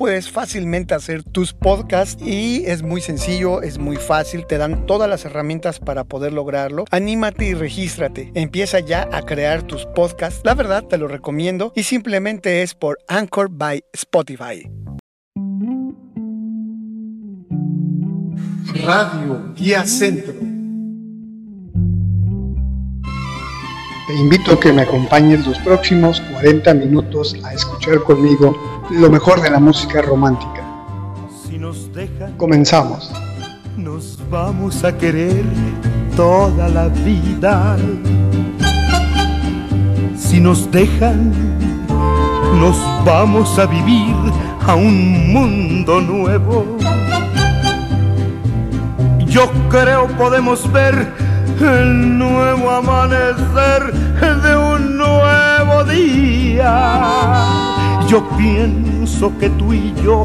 puedes fácilmente hacer tus podcasts y es muy sencillo, es muy fácil, te dan todas las herramientas para poder lograrlo. Anímate y regístrate. Empieza ya a crear tus podcasts. La verdad te lo recomiendo y simplemente es por Anchor by Spotify. Radio Guía Centro. Te invito a que me acompañes los próximos 40 minutos a escuchar conmigo lo mejor de la música romántica. Comenzamos. Nos vamos a querer toda la vida. Si nos dejan, nos vamos a vivir a un mundo nuevo yo creo podemos ver el nuevo amanecer de un nuevo día. Yo pienso que tú y yo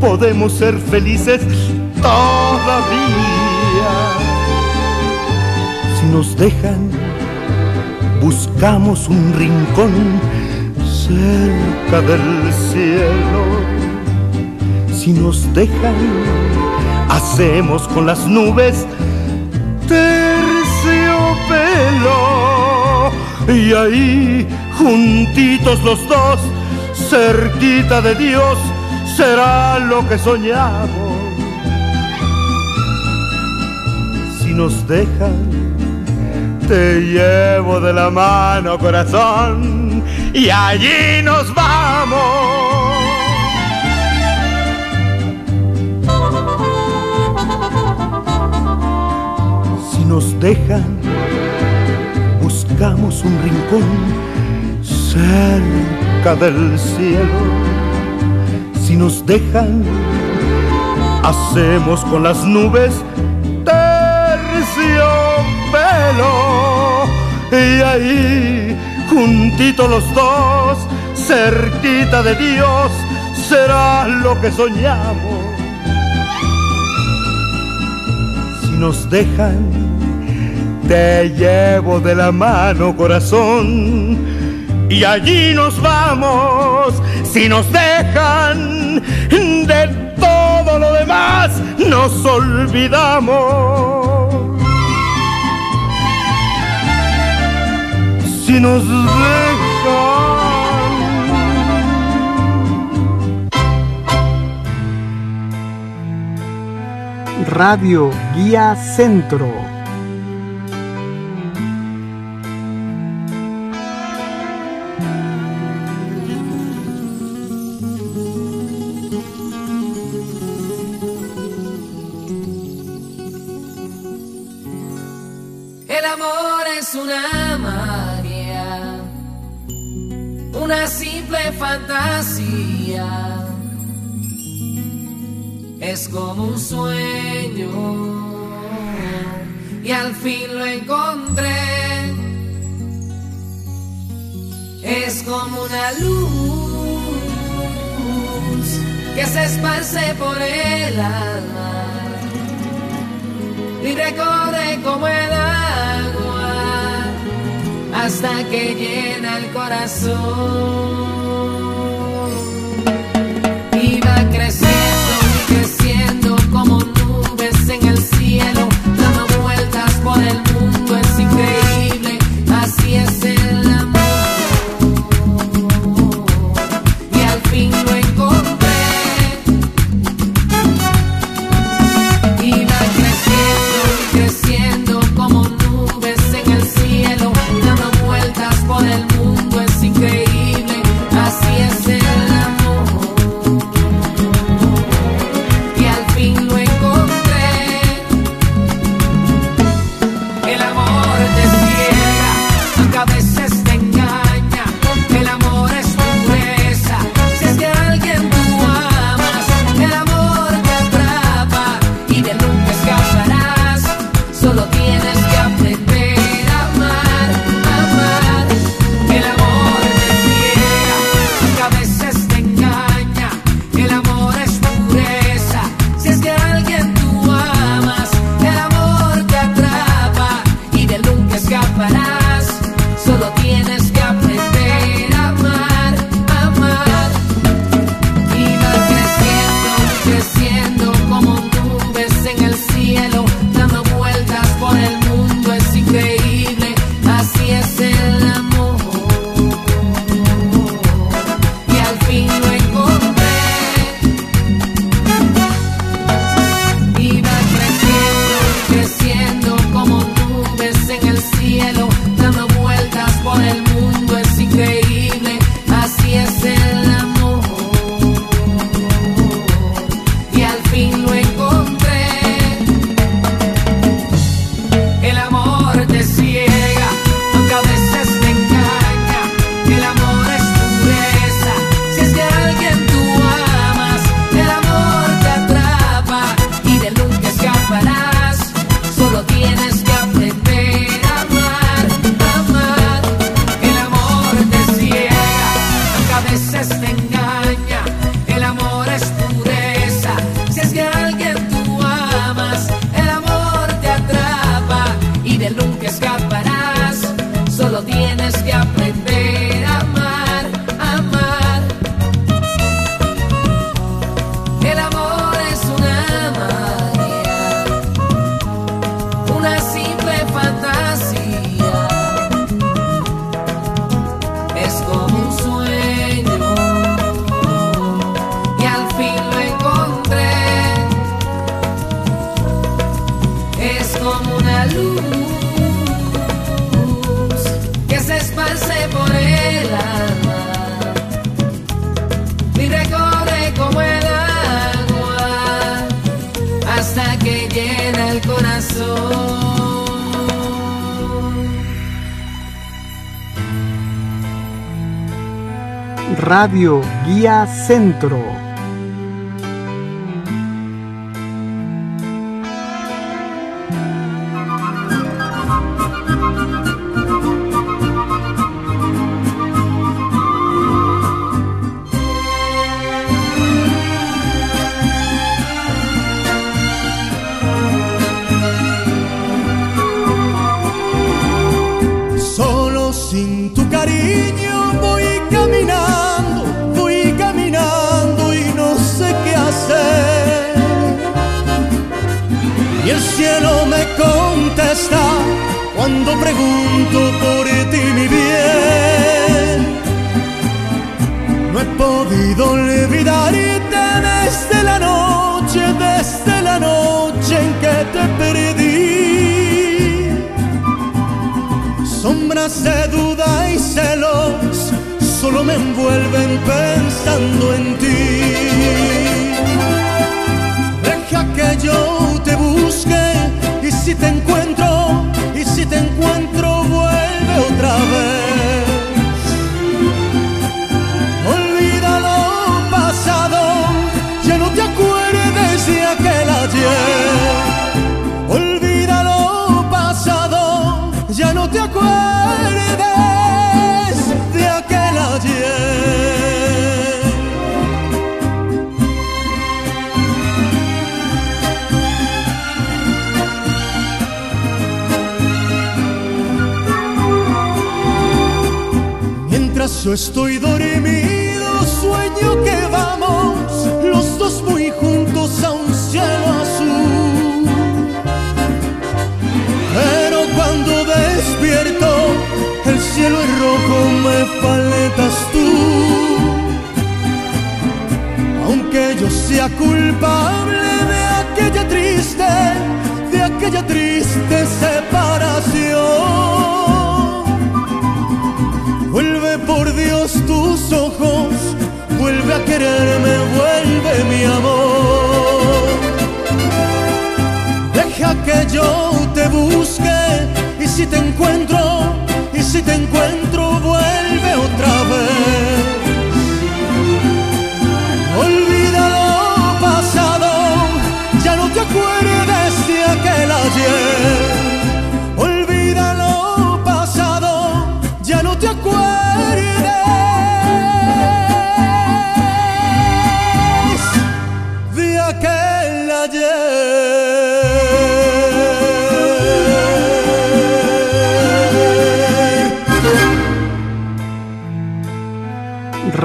podemos ser felices todavía. Si nos dejan, buscamos un rincón cerca del cielo. Si nos dejan, hacemos con las nubes terciopelo y ahí juntitos los dos cerquita de Dios será lo que soñamos. Si nos dejan te llevo de la mano corazón y allí nos vamos. Nos dejan, buscamos un rincón cerca del cielo. Si nos dejan, hacemos con las nubes terciopelo. Y ahí, juntitos los dos, cerquita de Dios, será lo que soñamos. Si nos dejan, te llevo de la mano corazón y allí nos vamos si nos dejan de todo lo demás nos olvidamos. Si nos dejan. Radio Guía Centro llena Radio Guía Centro. y el cielo me contesta cuando pregunto por ti mi bien. No he podido olvidarte desde la noche, desde la noche en que te perdí. Sombras de duda y celos solo me envuelven pensando en ti. Yo estoy dormido, sueño que vamos los dos muy juntos a un cielo azul. Pero cuando despierto, el cielo es rojo, me faltas tú. Aunque yo sea culpable quererme, vuelve mi amor. Deja que yo te busque y si te encuentro, y si te encuentro,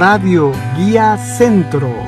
Radio Guía Centro.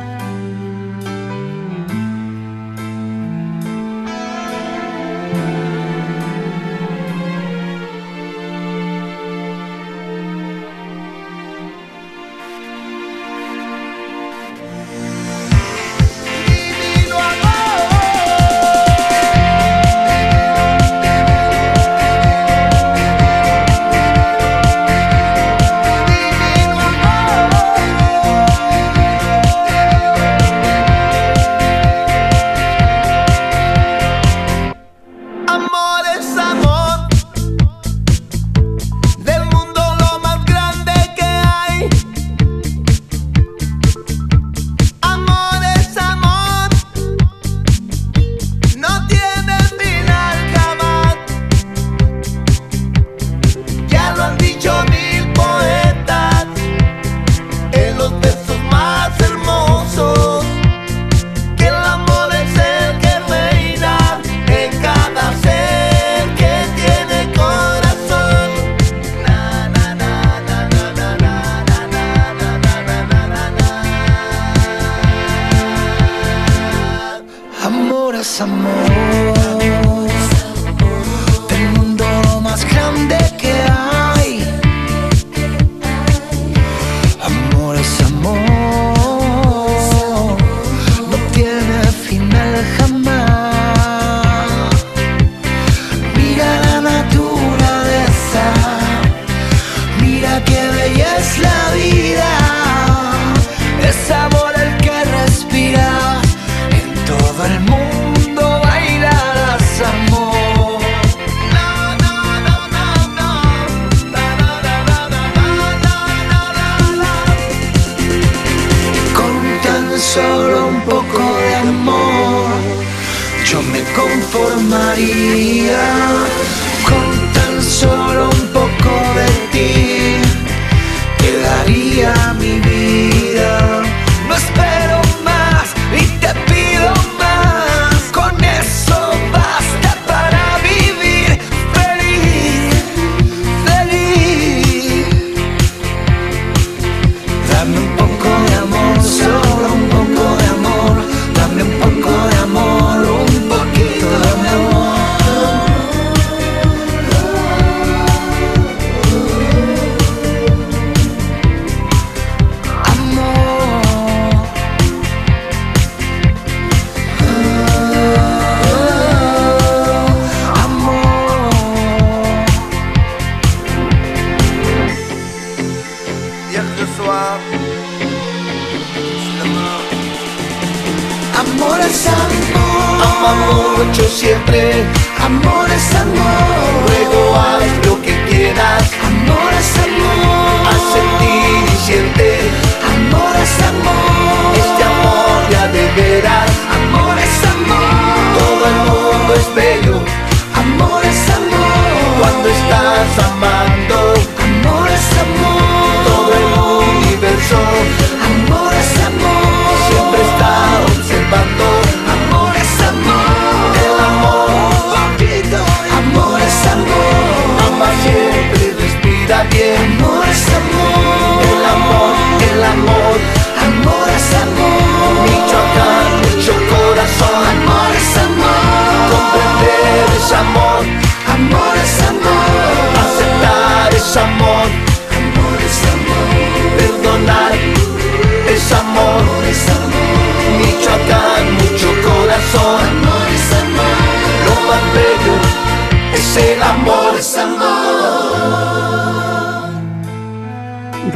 Es amor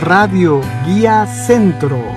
Radio Guía Centro.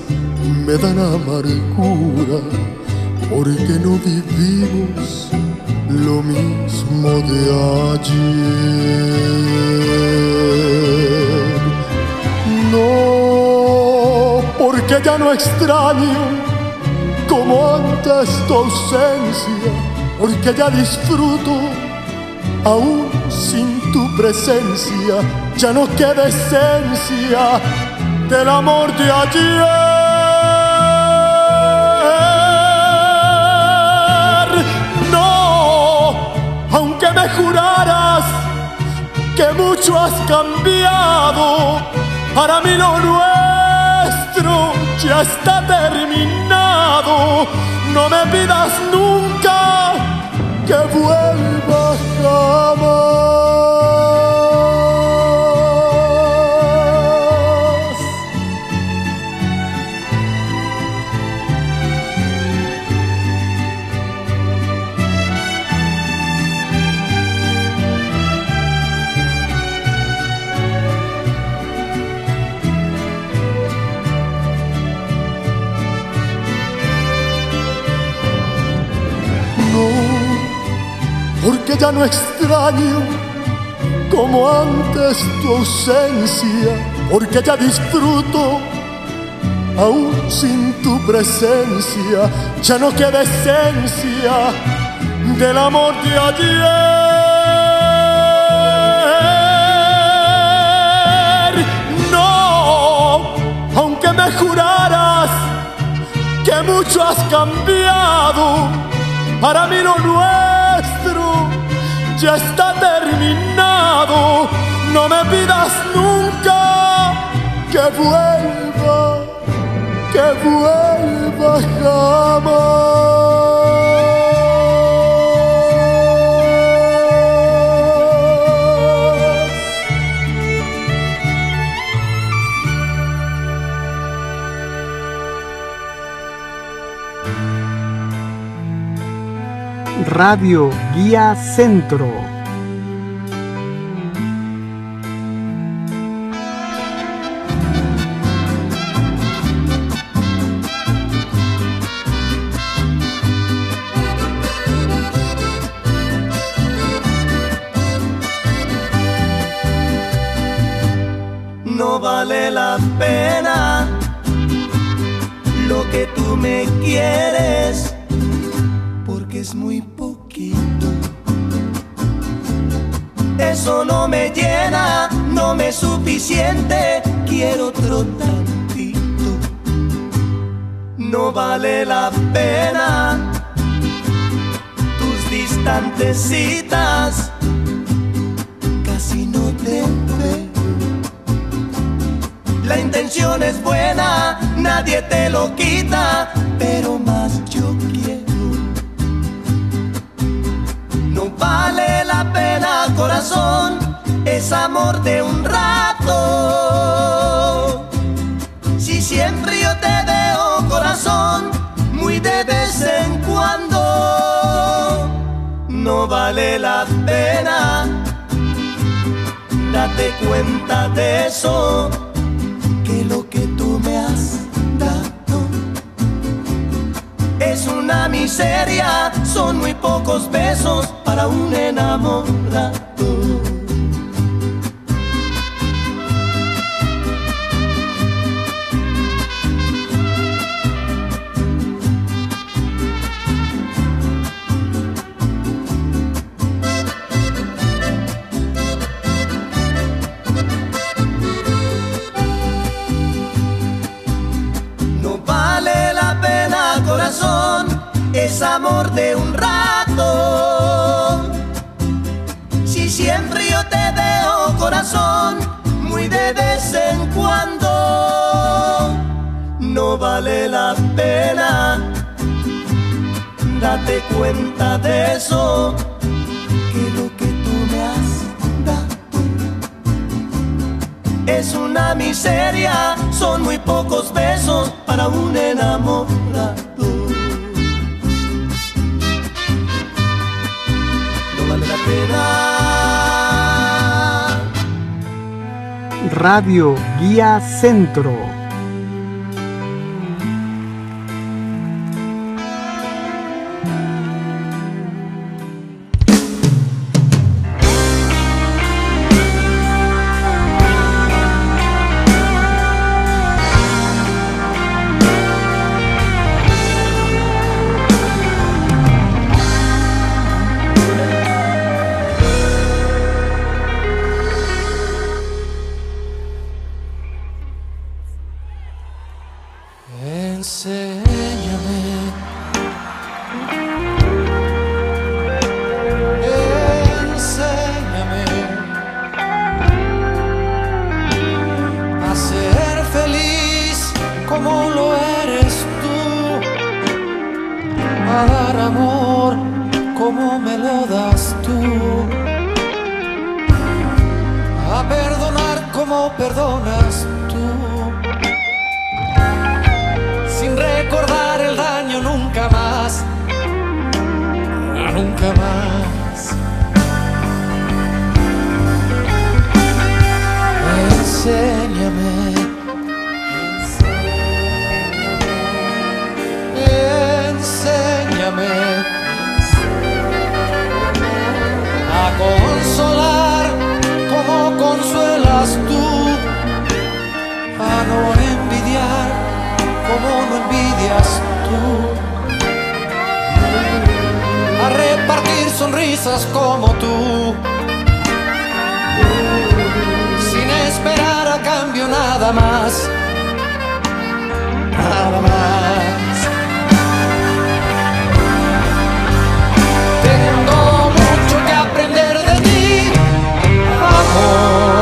me dan amargura, porque no vivimos lo mismo de ayer. No, porque ya no extraño como antes tu ausencia, porque ya disfruto aún sin tu presencia, ya no queda esencia del amor de ayer. Juraras que mucho has cambiado, para mí lo nuestro ya está terminado. No me pidas nunca que vuelvas jamás. Ya no extraño como antes tu ausencia, porque ya disfruto aún sin tu presencia, ya no queda esencia del amor de ayer. No, aunque me juraras que mucho has cambiado, para mí lo nuestro ya está terminado. No me pidas nunca que vuelva, que vuelva jamás. Radio Guía Centro. no vale la pena lo que tú me quieres, Eso no me llena, no me es suficiente, quiero otro tantito. No vale la pena tus distantes citas, casi no te veo. La intención es buena, nadie te lo quita, es amor de un rato. Si siempre yo te veo, corazón, muy de vez en cuando, no vale la pena. Date cuenta de eso que lo que tú me has dado es una miseria, son muy pocos besos para un enamorado. Es amor de un rato. Si siempre yo te veo, corazón, muy de vez en cuando, no vale la pena. Date cuenta de eso, que lo que tú me has dado es una miseria, son muy pocos besos para un enamorado. Radio Guía Centro. tú a no envidiar como no envidias tú. A repartir sonrisas como tú. Sin esperar a cambio nada más. Nada más. Tengo mucho que aprender de ti, amor.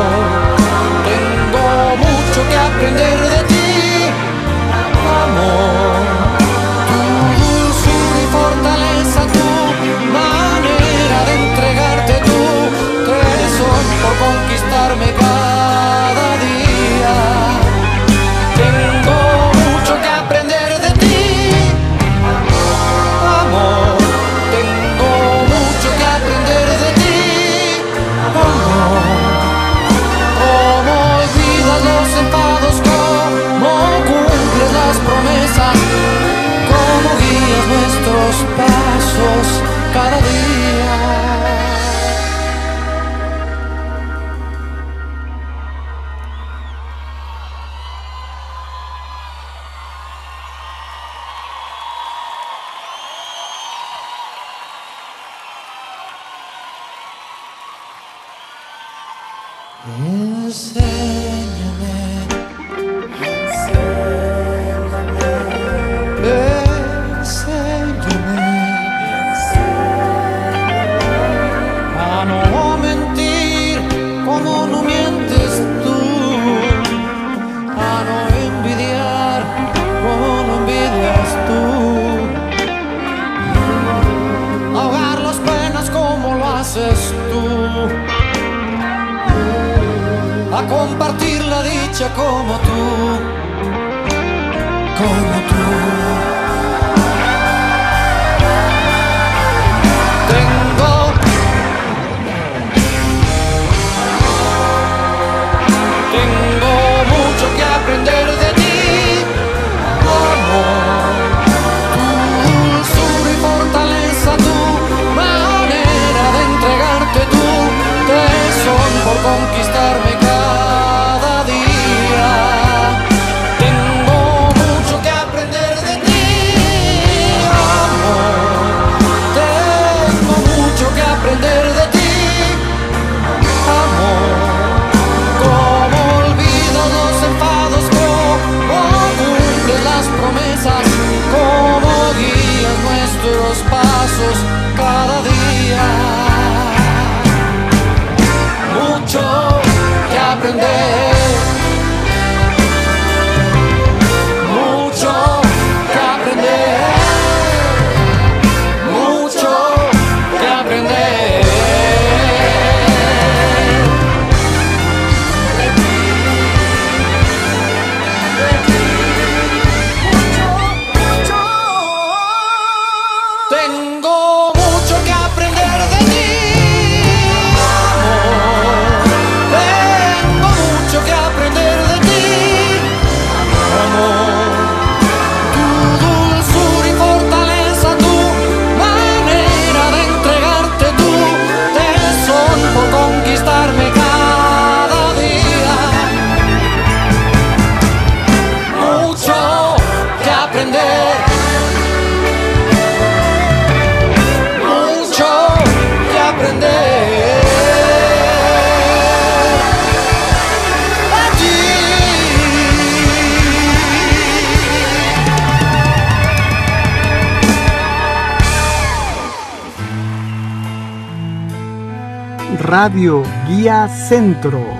Guía Centro.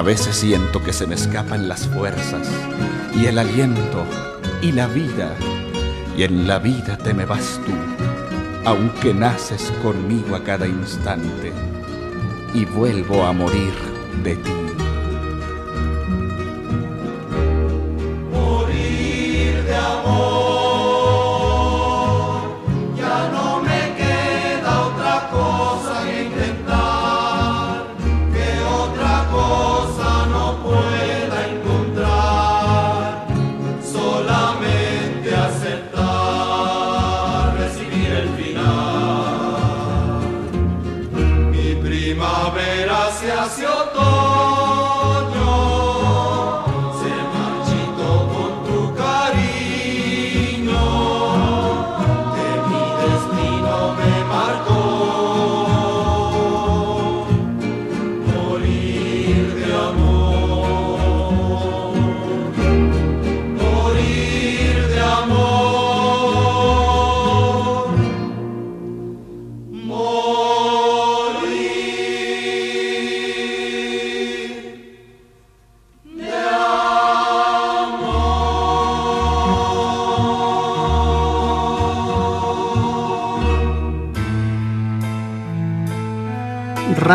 A veces siento que se me escapan las fuerzas y el aliento y la vida, y en la vida te me vas tú, aunque naces conmigo a cada instante, y vuelvo a morir de ti.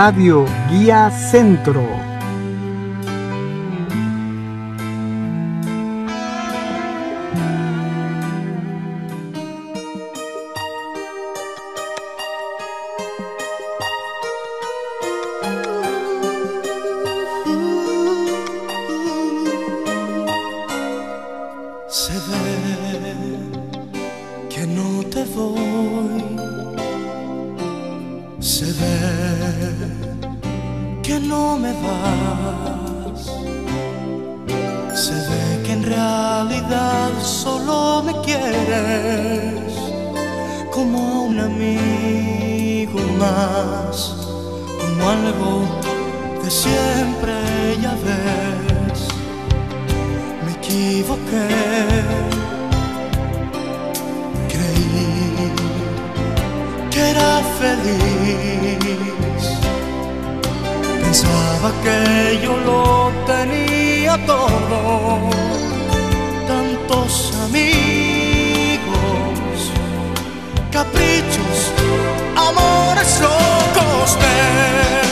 Radio Guía Centro. equivoqué. Creí que era feliz. Pensaba que yo lo tenía todo. Tantos amigos, caprichos, amores locos de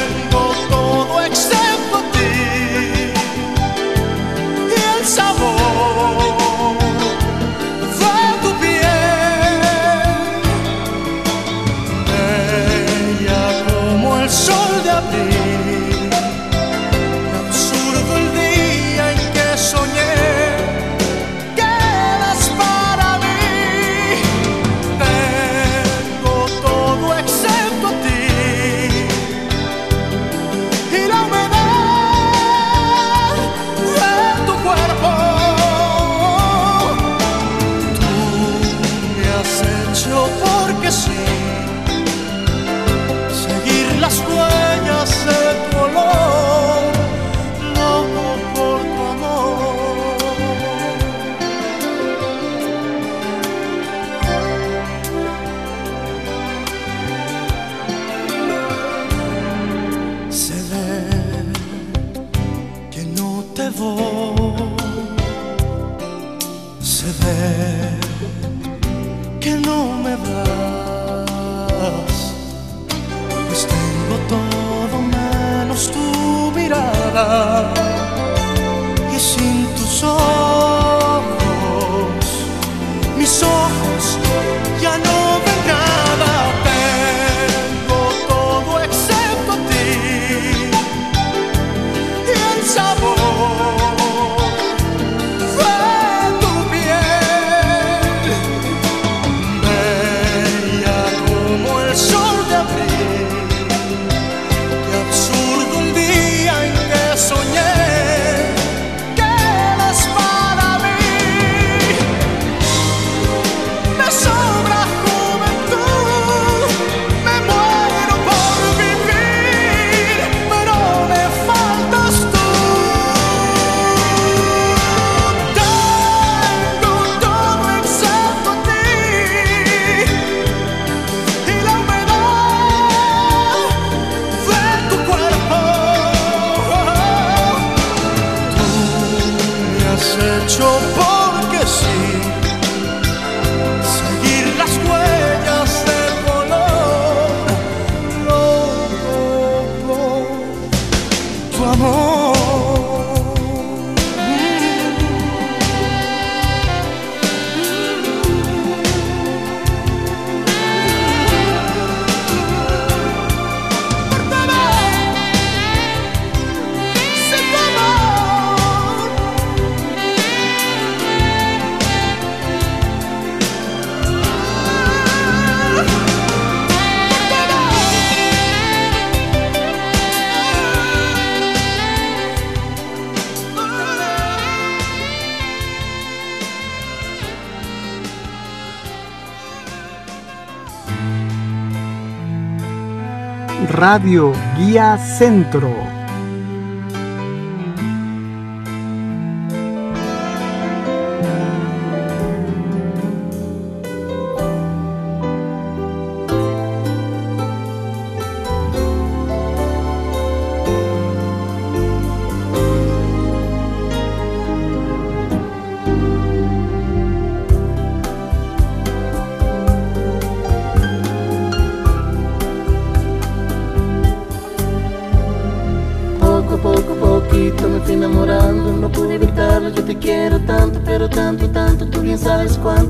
Radio Guía Centro.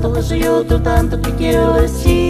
tanto, esse outro tanto que quero assim.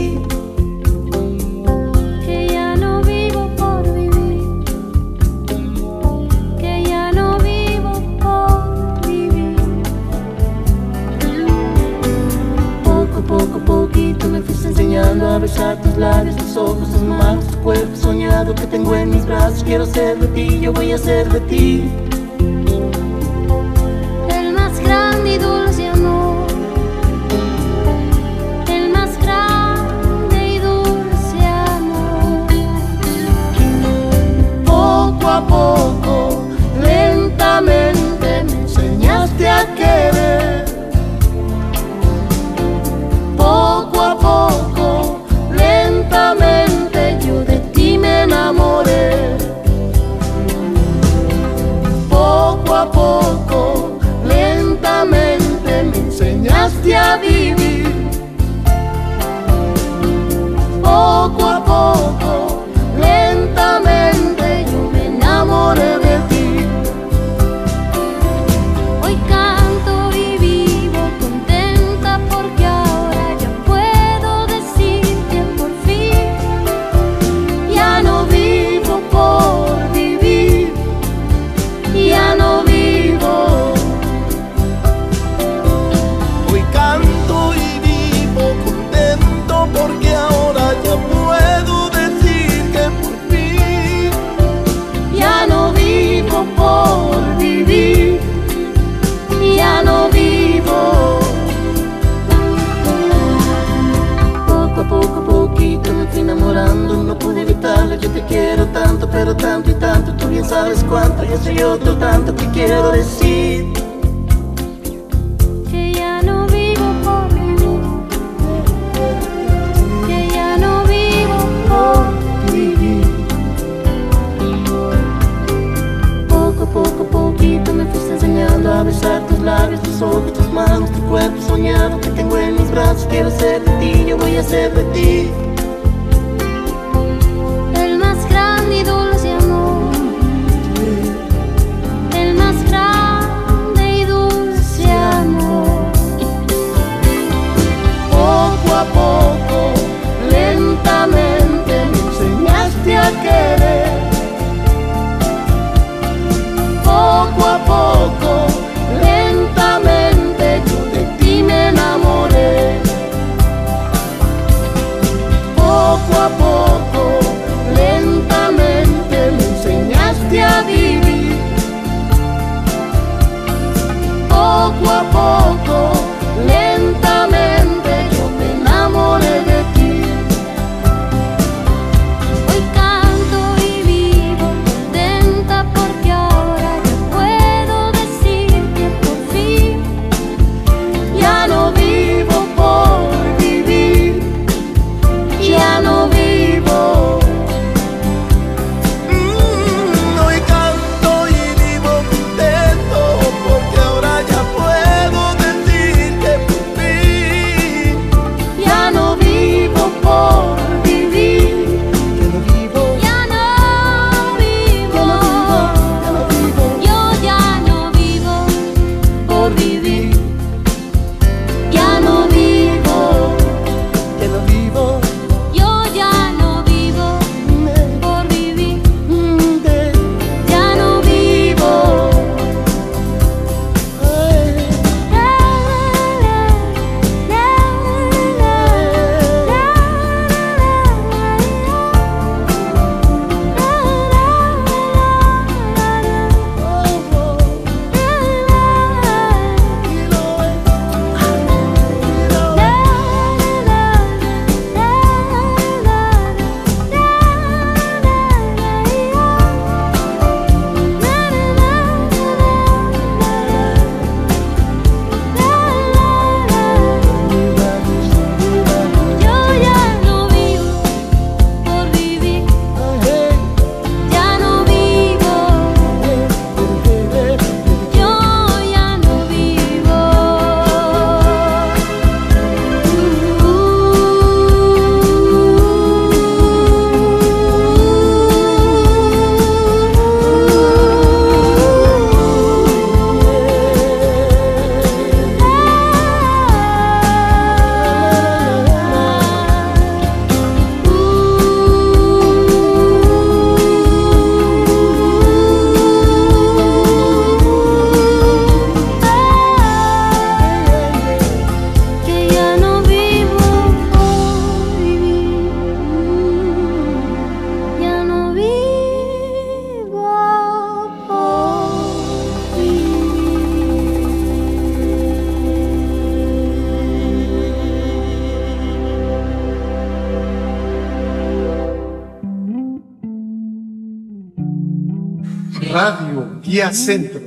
Centro.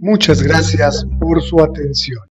Muchas gracias por su atención.